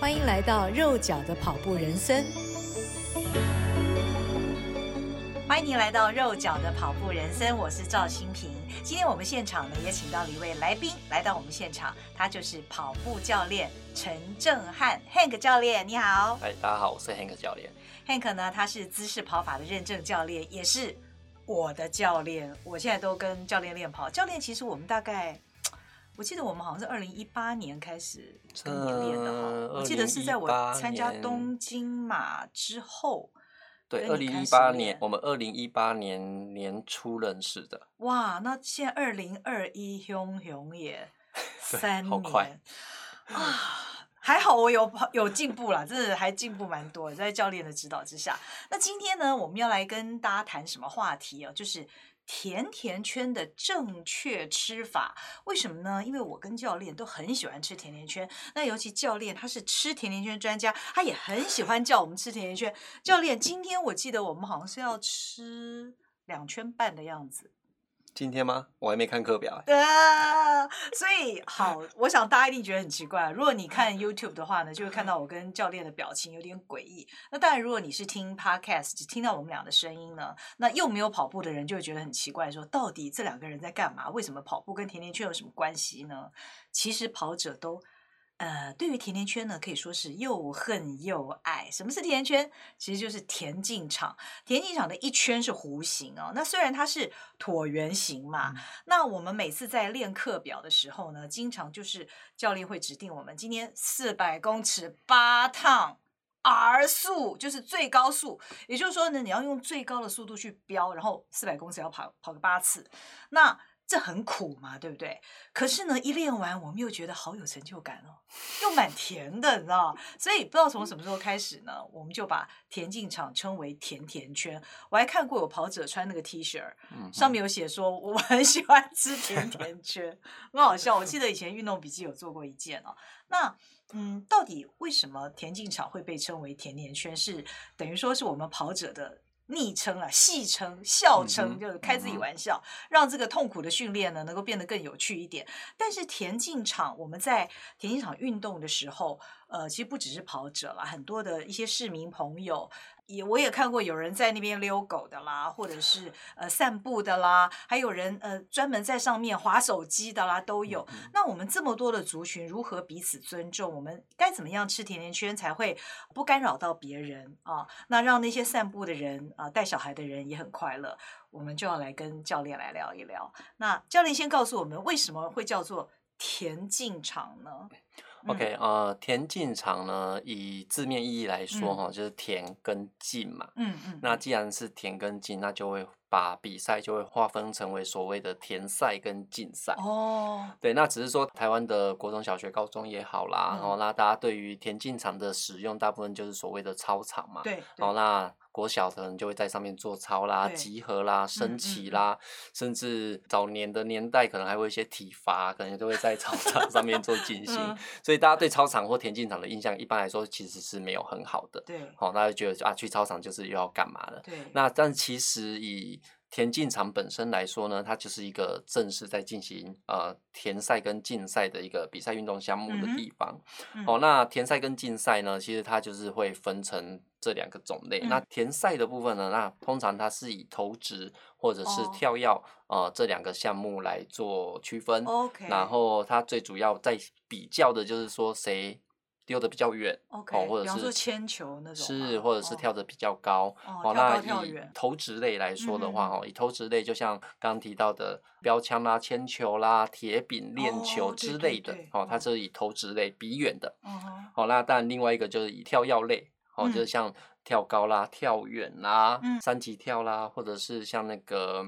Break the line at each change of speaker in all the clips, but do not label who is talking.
欢迎来到肉脚的跑步人生。欢迎您来到肉脚的跑步人生，我是赵新平。今天我们现场呢也请到了一位来宾来到我们现场，他就是跑步教练陈正汉 Hank 教练，你好。
嗨，大家好，我是 Hank 教练。
Hank 呢，他是姿势跑法的认证教练，也是我的教练。我现在都跟教练练跑。教练，其实我们大概。我记得我们好像是二零一八年开始跟你练的哈，我记得是在我参加东京马之后。
对，二零一八年，我们二零一八年年初认识的。
哇，那现在二零二一，熊熊也三年，
好快
啊！还好我有有进步了，真的还进步蛮多，在教练的指导之下。那今天呢，我们要来跟大家谈什么话题啊？就是。甜甜圈的正确吃法，为什么呢？因为我跟教练都很喜欢吃甜甜圈，那尤其教练他是吃甜甜圈专家，他也很喜欢叫我们吃甜甜圈。教练，今天我记得我们好像是要吃两圈半的样子。
今天吗？我还没看课表。
呃，所以好，我想大家一定觉得很奇怪。如果你看 YouTube 的话呢，就会看到我跟教练的表情有点诡异。那当然，如果你是听 Podcast，只听到我们俩的声音呢，那又没有跑步的人就会觉得很奇怪，说到底这两个人在干嘛？为什么跑步跟甜甜圈有什么关系呢？其实跑者都。呃，对于甜甜圈呢，可以说是又恨又爱。什么是甜甜圈？其实就是田径场。田径场的一圈是弧形哦。那虽然它是椭圆形嘛，嗯、那我们每次在练课表的时候呢，经常就是教练会指定我们今天四百公尺八趟 R 速，就是最高速。也就是说呢，你要用最高的速度去飙，然后四百公尺要跑跑个八次。那这很苦嘛，对不对？可是呢，一练完，我们又觉得好有成就感哦，又蛮甜的，你知道？所以不知道从什么时候开始呢，我们就把田径场称为甜甜圈。我还看过有跑者穿那个 T 恤，上面有写说我很喜欢吃甜甜圈，很好笑。我记得以前运动笔记有做过一件哦。那嗯，到底为什么田径场会被称为甜甜圈？是等于说是我们跑者的。昵称啊，戏称、笑称，就是开自己玩笑，让这个痛苦的训练呢，能够变得更有趣一点。但是田径场，我们在田径场运动的时候，呃，其实不只是跑者啦，很多的一些市民朋友。也我也看过有人在那边遛狗的啦，或者是呃散步的啦，还有人呃专门在上面划手机的啦，都有。嗯、那我们这么多的族群如何彼此尊重？我们该怎么样吃甜甜圈才会不干扰到别人啊？那让那些散步的人啊，带小孩的人也很快乐。我们就要来跟教练来聊一聊。那教练先告诉我们为什么会叫做田径场呢
？OK，呃，田径场呢，以字面意义来说，哈、嗯，就是田跟径嘛。嗯嗯。那既然是田跟径，那就会把比赛就会划分成为所谓的田赛跟径赛。哦。对，那只是说台湾的国中小学、高中也好啦，然后、嗯、那大家对于田径场的使用，大部分就是所谓的操场嘛。对。然后那。国小的人就会在上面做操啦、集合啦、升旗啦，甚至早年的年代可能还会一些体罚，可能都会在操场上面做进行。所以大家对操场或田径场的印象，一般来说其实是没有很好的。对，好，大家觉得啊，去操场就是又要干嘛了？对。那但其实以田径场本身来说呢，它就是一个正式在进行呃田赛跟竞赛的一个比赛运动项目的地方。哦，那田赛跟竞赛呢，其实它就是会分成这两个种类。嗯、那田赛的部分呢，那通常它是以投掷或者是跳跃、哦、呃这两个项目来做区分。Okay、然后它最主要在比较的就是说谁。丢的比较远，okay, 或者是
铅球那种，
是或者是跳的比较高。哦，那以投掷类来说的话，哦，以投掷类就像刚刚提到的标枪啦、铅球啦、铁饼、链球之类的，哦，它是以投掷类比远的。哦，那但另外一个就是以跳跃类，哦，就是像跳高啦、跳远啦、三级跳啦，或者是像那个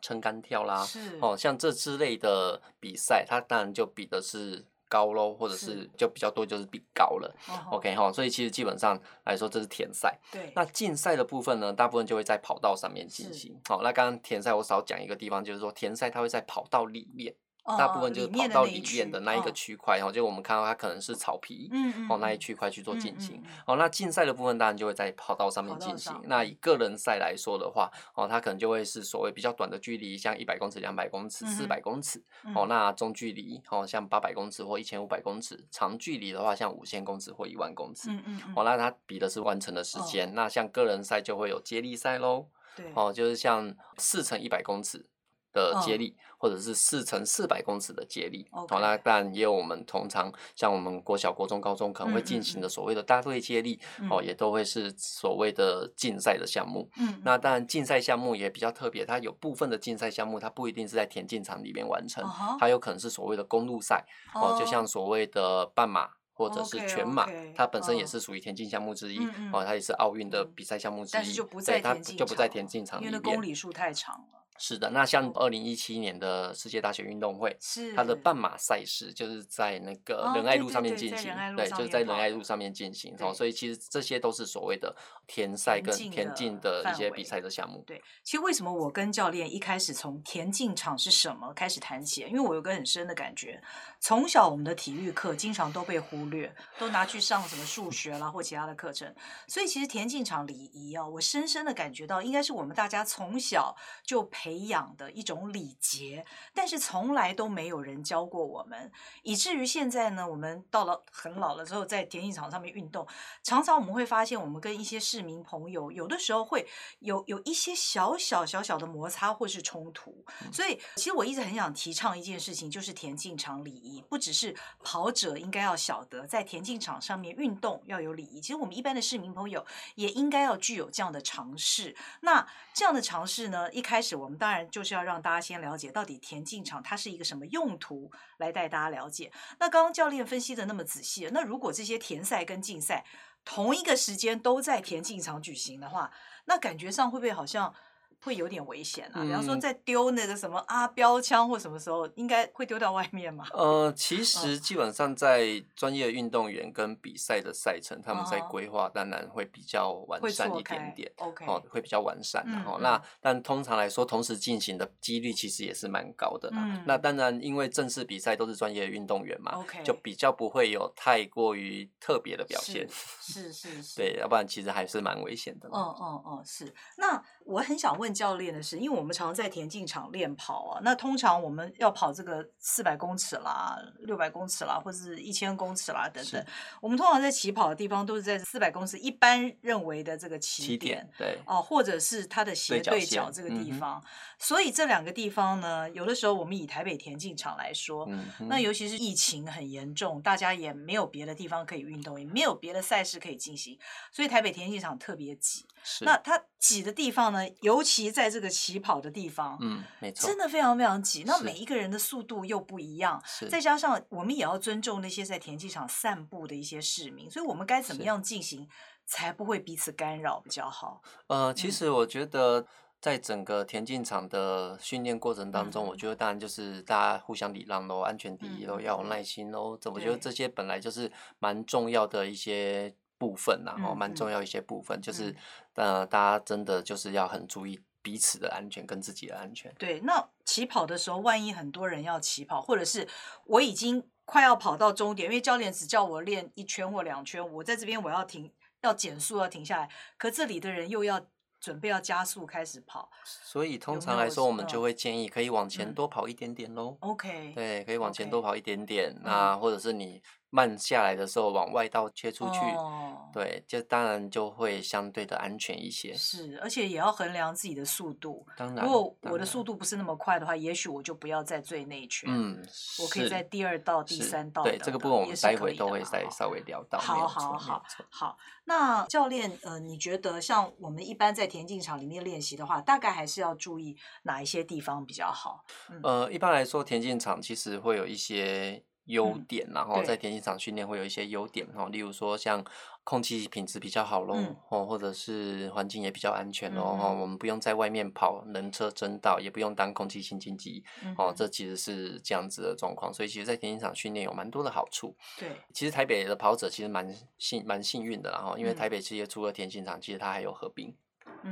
撑杆跳啦，哦，像这之类的比赛，它当然就比的是。高喽，或者是就比较多，就是比高了。OK 哈，所以其实基本上来说，这是田赛。对。那竞赛的部分呢，大部分就会在跑道上面进行。好，那刚刚田赛我少讲一个地方，就是说田赛它会在跑道里面。大部分就是跑到里面的那一个区块，然后就我们看到它可能是草皮，哦，那一区块去做进行。哦，那竞赛的部分当然就会在跑道上面进行。那以个人赛来说的话，哦，它可能就会是所谓比较短的距离，像一百公尺、两百公尺、四百公尺。哦，那中距离，哦，像八百公尺或一千五百公尺。长距离的话，像五千公尺或一万公尺。哦，那它比的是完成的时间。那像个人赛就会有接力赛喽。哦，就是像四乘一百公尺。的接力，或者是四乘四百公尺的接力，好，那当然也有我们通常像我们国小、国中、高中可能会进行的所谓的大队接力，哦，也都会是所谓的竞赛的项目。嗯，那当然竞赛项目也比较特别，它有部分的竞赛项目它不一定是在田径场里面完成，它有可能是所谓的公路赛，哦，就像所谓的半马或者是全马，它本身也是属于田径项目之一，哦，它也是奥运的比赛项目之一，但是就不在田径，就不在田径场里面，因为
公里数太长了。
是的，那像二零一七年的世界大学运动会，是它的半马赛事就是在那个仁爱路上面进行，对，就是在仁爱路上面进行，哦，所以其实这些都是所谓的田赛跟田径的一些比赛的项目。
对，其实为什么我跟教练一开始从田径场是什么开始谈起？因为我有个很深的感觉，从小我们的体育课经常都被忽略，都拿去上什么数学啦或其他的课程，所以其实田径场礼仪啊，我深深的感觉到应该是我们大家从小就培养的一种礼节，但是从来都没有人教过我们，以至于现在呢，我们到了很老了之后，在田径场上面运动，常常我们会发现，我们跟一些市民朋友有的时候会有有一些小小小小的摩擦或是冲突。所以，其实我一直很想提倡一件事情，就是田径场礼仪，不只是跑者应该要晓得，在田径场上面运动要有礼仪，其实我们一般的市民朋友也应该要具有这样的尝试。那这样的尝试呢，一开始我当然。就是要让大家先了解到底田径场它是一个什么用途，来带大家了解。那刚刚教练分析的那么仔细，那如果这些田赛跟竞赛同一个时间都在田径场举行的话，那感觉上会不会好像？会有点危险啊，比方说在丢那个什么啊标枪或什么时候，应该会丢到外面吗？
呃，其实基本上在专业运动员跟比赛的赛程，他们在规划当然会比较完善一点点，OK，哦，会比较完善的哦。那但通常来说，同时进行的几率其实也是蛮高的。嗯，那当然因为正式比赛都是专业运动员嘛，OK，就比较不会有太过于特别的表现。
是是 是，
对，要不然其实还是蛮危险的。
嗯嗯嗯，是。那我很想问。教练的是，因为我们常常在田径场练跑啊，那通常我们要跑这个四百公尺啦、六百公尺啦，或者是一千公尺啦等等，我们通常在起跑的地方都是在四百公尺一般认为的这个起点，对哦、啊，或者是它的斜对角这个地方。嗯、所以这两个地方呢，有的时候我们以台北田径场来说，嗯、那尤其是疫情很严重，大家也没有别的地方可以运动，也没有别的赛事可以进行，所以台北田径场特别挤。是那它挤的地方呢，尤其在这个起跑的地方，嗯，没错，真的非常非常挤。那每一个人的速度又不一样，再加上我们也要尊重那些在田径场散步的一些市民，所以我们该怎么样进行才不会彼此干扰比较好？
呃，其实我觉得在整个田径场的训练过程当中，嗯、我觉得当然就是大家互相礼让喽，安全第一喽，嗯、要有耐心喽。这我觉得这些本来就是蛮重要的一些。部分然后蛮重要一些部分，嗯、就是呃，大家真的就是要很注意彼此的安全跟自己的安全。
对，那起跑的时候，万一很多人要起跑，或者是我已经快要跑到终点，因为教练只叫我练一圈或两圈，我在这边我要停，要减速，要停下来，可这里的人又要准备要加速开始跑，
所以通常来说，我们就会建议可以往前多跑一点点喽。OK，对，可以往前多跑一点点，那或者是你。慢下来的时候往外道切出去，哦、对，就当然就会相对的安全一些。
是，而且也要衡量自己的速度。当然，如果我的速度不是那么快的话，也许我就不要在最内圈。嗯，我可以在第二道、第三道。
对，这个部分我们待会都会再稍微聊到。
好好好，好。那教练，呃，你觉得像我们一般在田径场里面练习的话，大概还是要注意哪一些地方比较好？
嗯、呃，一般来说，田径场其实会有一些。优点，然后在田径场训练会有一些优点，哈，例如说像空气品质比较好喽，哦，或者是环境也比较安全喽，哈，我们不用在外面跑人车争道，也不用当空气清净机，哦，这其实是这样子的状况，所以其实，在田径场训练有蛮多的好处。对，其实台北的跑者其实蛮幸蛮幸运的，然后因为台北其实除了田径场，其实它还有河滨，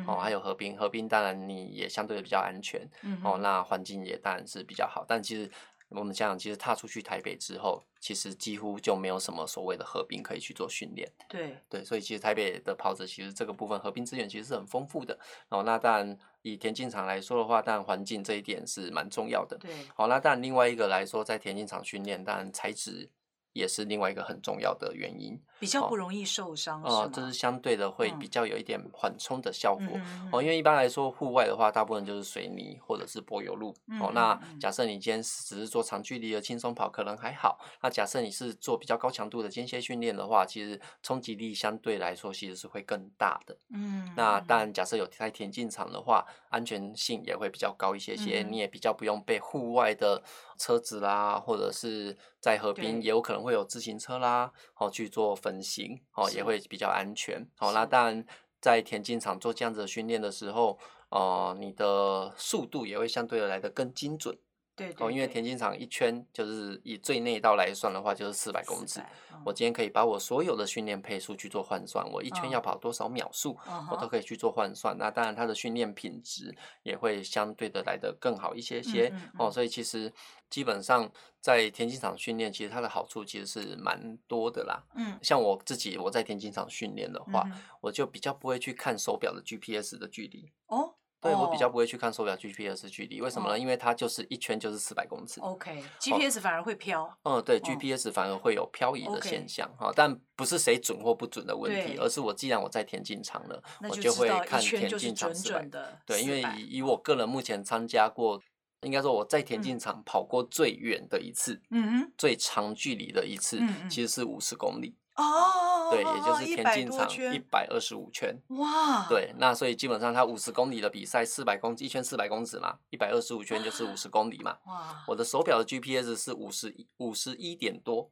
哦，还有河滨，河滨当然你也相对的比较安全，哦，那环境也当然是比较好，但其实。我们想想，其实踏出去台北之后，其实几乎就没有什么所谓的合并可以去做训练。
对
对，所以其实台北的跑者其实这个部分合并资源其实是很丰富的。哦，那当然以田径场来说的话，当然环境这一点是蛮重要的。
对，
好，那当然另外一个来说，在田径场训练，当然材质。也是另外一个很重要的原因，
比较不容易受伤，
哦，
是
这是相对的会比较有一点缓冲的效果，
嗯、
哦，因为一般来说户外的话，大部分就是水泥或者是柏油路，
嗯、
哦，那假。设你今天只是做长距离的轻松跑，可能还好，那假设你是做比较高强度的间歇训练的话，其实冲击力相对来说其实是会更大的，
嗯，
那当然假设有在田径场的话，安全性也会比较高一些些，
嗯、
你也比较不用被户外的车子啦，或者是在河边也。有可能会有自行车啦，哦，去做分行，哦，也会比较安全。好，那当然在田径场做这样子的训练的时候，呃，你的速度也会相对的来的更精准。
对，对，
哦，因为田径场一圈就是以最内道来算的话，就是四百公尺。嗯、我今天可以把我所有的训练配速去做换算，我一圈要跑多少秒数，嗯、我都可以去做换算。嗯、那当然，它的训练品质也会相对的来得更好一些些。哦，所以其实基本上在田径场训练，其实它的好处其实是蛮多的啦。嗯，像我自己我在田径场训练的话，嗯、我就比较不会去看手表的 GPS 的距离。哦。对，我比较不会去看手表 GPS 距离，为什么呢？因为它就是一圈就是四百公尺。
OK，GPS 反而会飘。
嗯，对，GPS 反而会有漂移的现象哈，但不是谁准或不准的问题，而是我既然我在田径场了，我就会看田径场四百。对，因为以以我个人目前参加过，应该说我在田径场跑过最远的一次，嗯哼，最长距离的一次，其实是五十公里。哦，对，也就是田径场一百二十五圈。哇，对，那所以基本上他五十公里的比赛，四百公一圈四百公尺嘛，一百二十五圈就是五十公里嘛。哇，我的手表的 GPS 是五十五十一点多。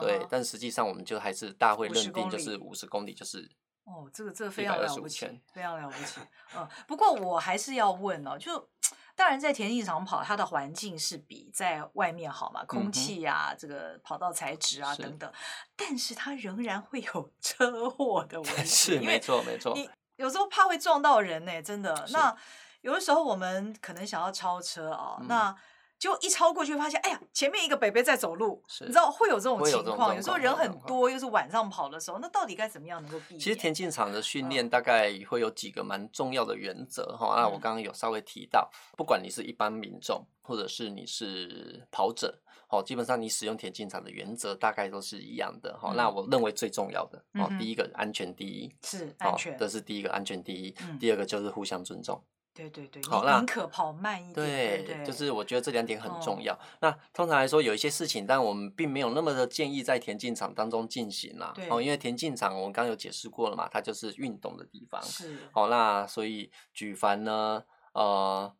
对，但实际上我们就还是大会认定就是五十公里就是。
哦，这个这个非常了不起，非常了不起。嗯，不过我还是要问哦，就。当然，在田径场跑，它的环境是比在外面好嘛，空气呀、啊，嗯、这个跑道材质啊等等，但是它仍然会有 车祸的危 险，
是没错没错。
你有时候怕会撞到人呢、欸，真的。那有的时候我们可能想要超车啊，嗯、那。就一超过去，发现哎呀，前面一个北北在走路，你知道会有这种情况。有，有时候人很多，又是晚上跑的时候，那到底该怎么样能够避免？
其实田径场的训练大概会有几个蛮重要的原则哈。那、嗯啊、我刚刚有稍微提到，不管你是一般民众，或者是你是跑者，哦，基本上你使用田径场的原则大概都是一样的哈。嗯、那我认为最重要的哦，嗯、第一个安全第一，
是安全，
这是第一个安全第一。
嗯、
第二个就是互相尊重。
对对对，好，宁可跑慢一点。
对，对，就是我觉得这两点很重要。那通常来说，有一些事情，但我们并没有那么的建议在田径场当中进行啦。哦，因为田径场我们刚刚有解释过了嘛，它就是运动的地方。是。好，那所以举凡呢，呃，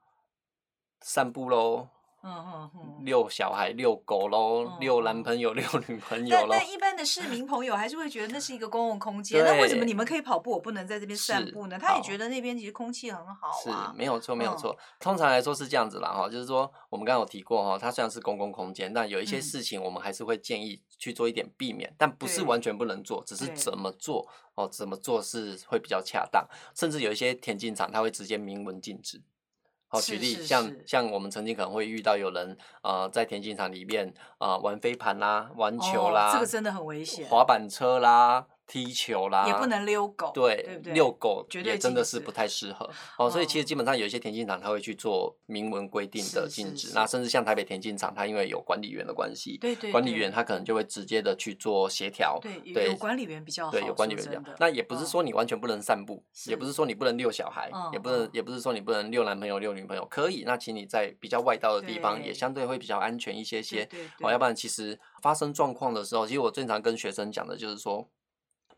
散步喽。嗯嗯嗯，遛小孩、遛狗喽，遛男朋友、遛女朋友喽。
但一般的市民朋友还是会觉得那是一个公共空间，那为什么你们可以跑步，我不能在这边散步呢？他也觉得那边其实空气很好啊。
是，没有错，没有错。通常来说是这样子啦，哈，就是说我们刚刚有提过哈，它虽然是公共空间，但有一些事情我们还是会建议去做一点避免，但不是完全不能做，只是怎么做哦，怎么做是会比较恰当。甚至有一些田径场，它会直接明文禁止。好，举例，像像我们曾经可能会遇到有人呃在田径场里面啊、呃、玩飞盘啦、玩球啦，
哦、这个真的很危险，
滑板车啦。踢球啦，
也不能遛狗，
对，
对不对？
遛狗也真的是不太适合哦。所以其实基本上有一些田径场，他会去做明文规定的禁止。那甚至像台北田径场，它因为有管理员的关系，对对，管理员他可能就会直接的去做协调。
对，有管理员比较好。
对，有管理员比较好。那也不是说你完全不能散步，也不是说你不能遛小孩，也不能，也不是说你不能遛男朋友、遛女朋友，可以。那请你在比较外道的地方，也相对会比较安全一些些。哦，要不然其实发生状况的时候，其实我经常跟学生讲的就是说。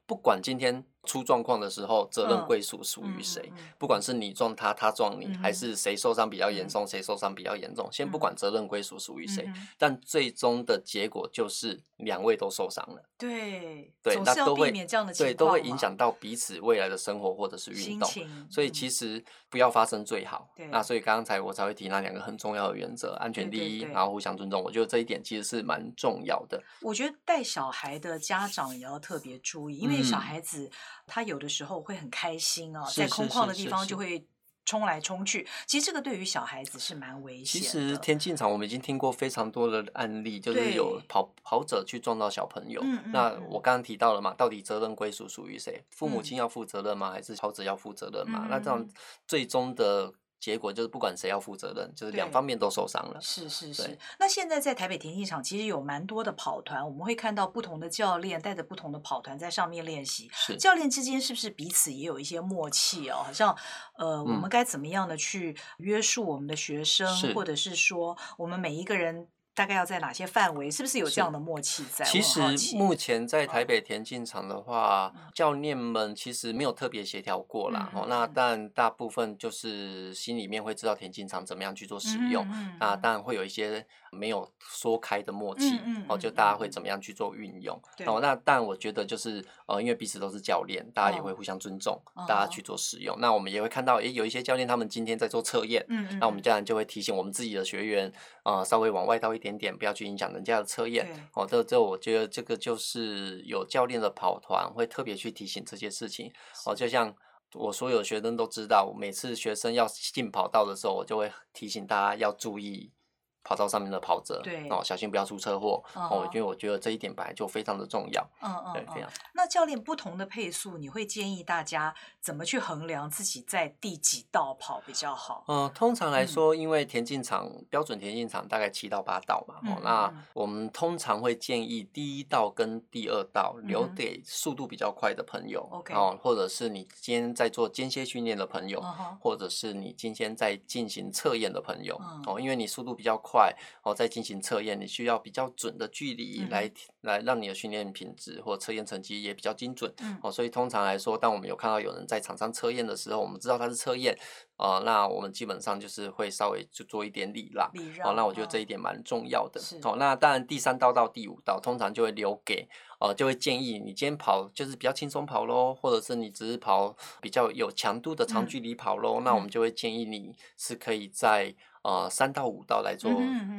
不管今天出状况的时候，责任归属属于谁？不管是你撞他，他撞你，还是谁受伤比较严重，谁受伤比较严重，先不管责任归属属于谁，但最终的结果就是两位都受伤了。
对
对，那都会
对
都会影响到彼此未来的生活或者是运动，所以其实不要发生最好。那所以刚才我才会提那两个很重要的原则：安全第一，然后互相尊重。我觉得这一点其实是蛮重要的。
我觉得带小孩的家长也要特别注意，因为。小孩子他有的时候会很开心哦，在空旷的地方就会冲来冲去，其实这个对于小孩子是蛮危险的。
其实田径场我们已经听过非常多的案例，就是有跑跑者去撞到小朋友。嗯嗯、那我刚刚提到了嘛，到底责任归属属于谁？父母亲要负责任吗？还是跑者要负责任吗？嗯、那这样最终的。结果就是不管谁要负责任，就是两方面都受伤了。
是是是。那现在在台北田径场，其实有蛮多的跑团，我们会看到不同的教练带着不同的跑团在上面练习。
是。
教练之间是不是彼此也有一些默契哦？好像呃，我们该怎么样的去约束我们的学生，嗯、或者是说我们每一个人。大概要在哪些范围？是不是有这样的默契在？
其实目前在台北田径场的话，嗯、教练们其实没有特别协调过啦。哦、嗯，那但大部分就是心里面会知道田径场怎么样去做使用。嗯、那当然会有一些没有说开的默契。嗯、哦，就大家会怎么样去做运用？嗯、哦，那但我觉得就是呃，因为彼此都是教练，大家也会互相尊重，哦、大家去做使用。哦、那我们也会看到，诶，有一些教练他们今天在做测验。嗯嗯。那我们当然就会提醒我们自己的学员，呃，稍微往外倒一点。点点不要去影响人家的测验哦，这这我觉得这个就是有教练的跑团会特别去提醒这些事情哦，就像我所有学生都知道，每次学生要进跑道的时候，我就会提醒大家要注意。跑道上面的跑者，对哦，小心不要出车祸、uh huh. 哦。因为我觉得这一点本来就非常的重要。嗯嗯、uh，huh. 对，这样。
那教练不同的配速，你会建议大家怎么去衡量自己在第几道跑比较好？
嗯、呃，通常来说，因为田径场、嗯、标准田径场大概七到八道嘛，嗯、哦，那我们通常会建议第一道跟第二道留给速度比较快的朋友。OK、嗯、哦，或者是你今天在做间歇训练的朋友，uh. 或者是你今天在进行测验的朋友。Uh. 哦，因为你速度比较快。快哦，再进行测验，你需要比较准的距离来、嗯、来让你的训练品质或测验成绩也比较精准。嗯、哦，所以通常来说，当我们有看到有人在场上测验的时候，我们知道他是测验，呃，那我们基本上就是会稍微就做一点礼让。礼让。哦，那我觉得这一点蛮重要的。好。哦，那当然第三道到第五道，通常就会留给呃，就会建议你今天跑就是比较轻松跑喽，或者是你只是跑比较有强度的长距离跑喽，嗯、那我们就会建议你是可以在。呃，三到五道来做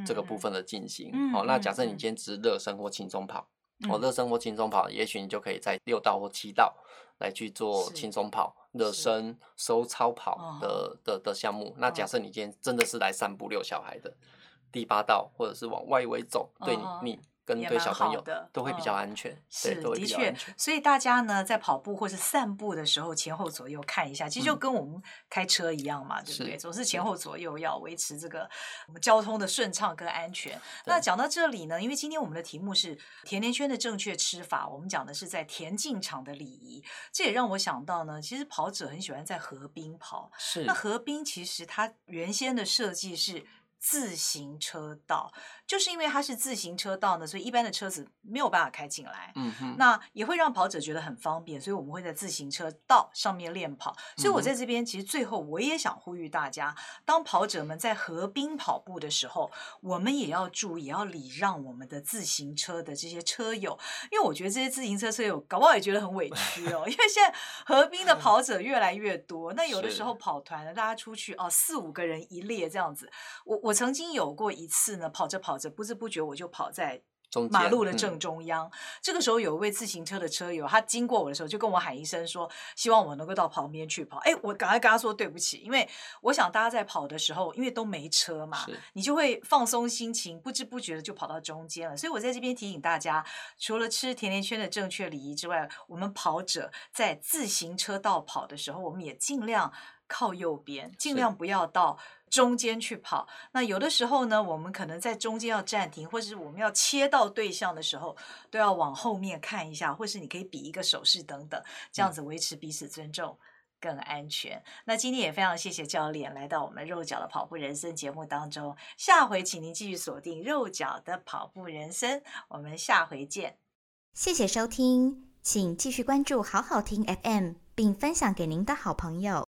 这个部分的进行。好、嗯嗯哦，那假设你今天只是热身或轻松跑，嗯、哦，热身或轻松跑，也许你就可以在六道或七道来去做轻松跑、热身、收操跑的、哦、的的项目。那假设你今天真的是来散步遛小孩的，第八道或者是往外围走，对你你。哦跟对小朋友的都会比较安全，是的确，
所以大家呢在跑步或是散步的时候，前后左右看一下，其实就跟我们开车一样嘛，对不对？总是前后左右要维持这个我们交通的顺畅跟安全。那讲到这里呢，因为今天我们的题目是甜甜圈的正确吃法，我们讲的是在田径场的礼仪，这也让我想到呢，其实跑者很喜欢在河滨跑，是。那河滨其实它原先的设计是自行车道。就是因为它是自行车道呢，所以一般的车子没有办法开进来。嗯哼，那也会让跑者觉得很方便，所以我们会在自行车道上面练跑。所以我在这边其实最后我也想呼吁大家，当跑者们在河滨跑步的时候，我们也要注意，也要礼让我们的自行车的这些车友，因为我觉得这些自行车车友搞不好也觉得很委屈哦，因为现在河滨的跑者越来越多，那有的时候跑团呢，大家出去哦四五个人一列这样子。我我曾经有过一次呢，跑着跑着。不知不觉我就跑在马路的正中央。嗯、这个时候有一位自行车的车友，他经过我的时候就跟我喊一声说：“希望我能够到旁边去跑。”哎，我赶快跟他说对不起，因为我想大家在跑的时候，因为都没车嘛，你就会放松心情，不知不觉的就跑到中间了。所以我在这边提醒大家，除了吃甜甜圈的正确礼仪之外，我们跑者在自行车道跑的时候，我们也尽量靠右边，尽量不要到。中间去跑，那有的时候呢，我们可能在中间要暂停，或者是我们要切到对象的时候，都要往后面看一下，或是你可以比一个手势等等，这样子维持彼此尊重，更安全。嗯、那今天也非常谢谢教练来到我们肉脚的跑步人生节目当中，下回请您继续锁定肉脚的跑步人生，我们下回见。
谢谢收听，请继续关注好好听 FM，并分享给您的好朋友。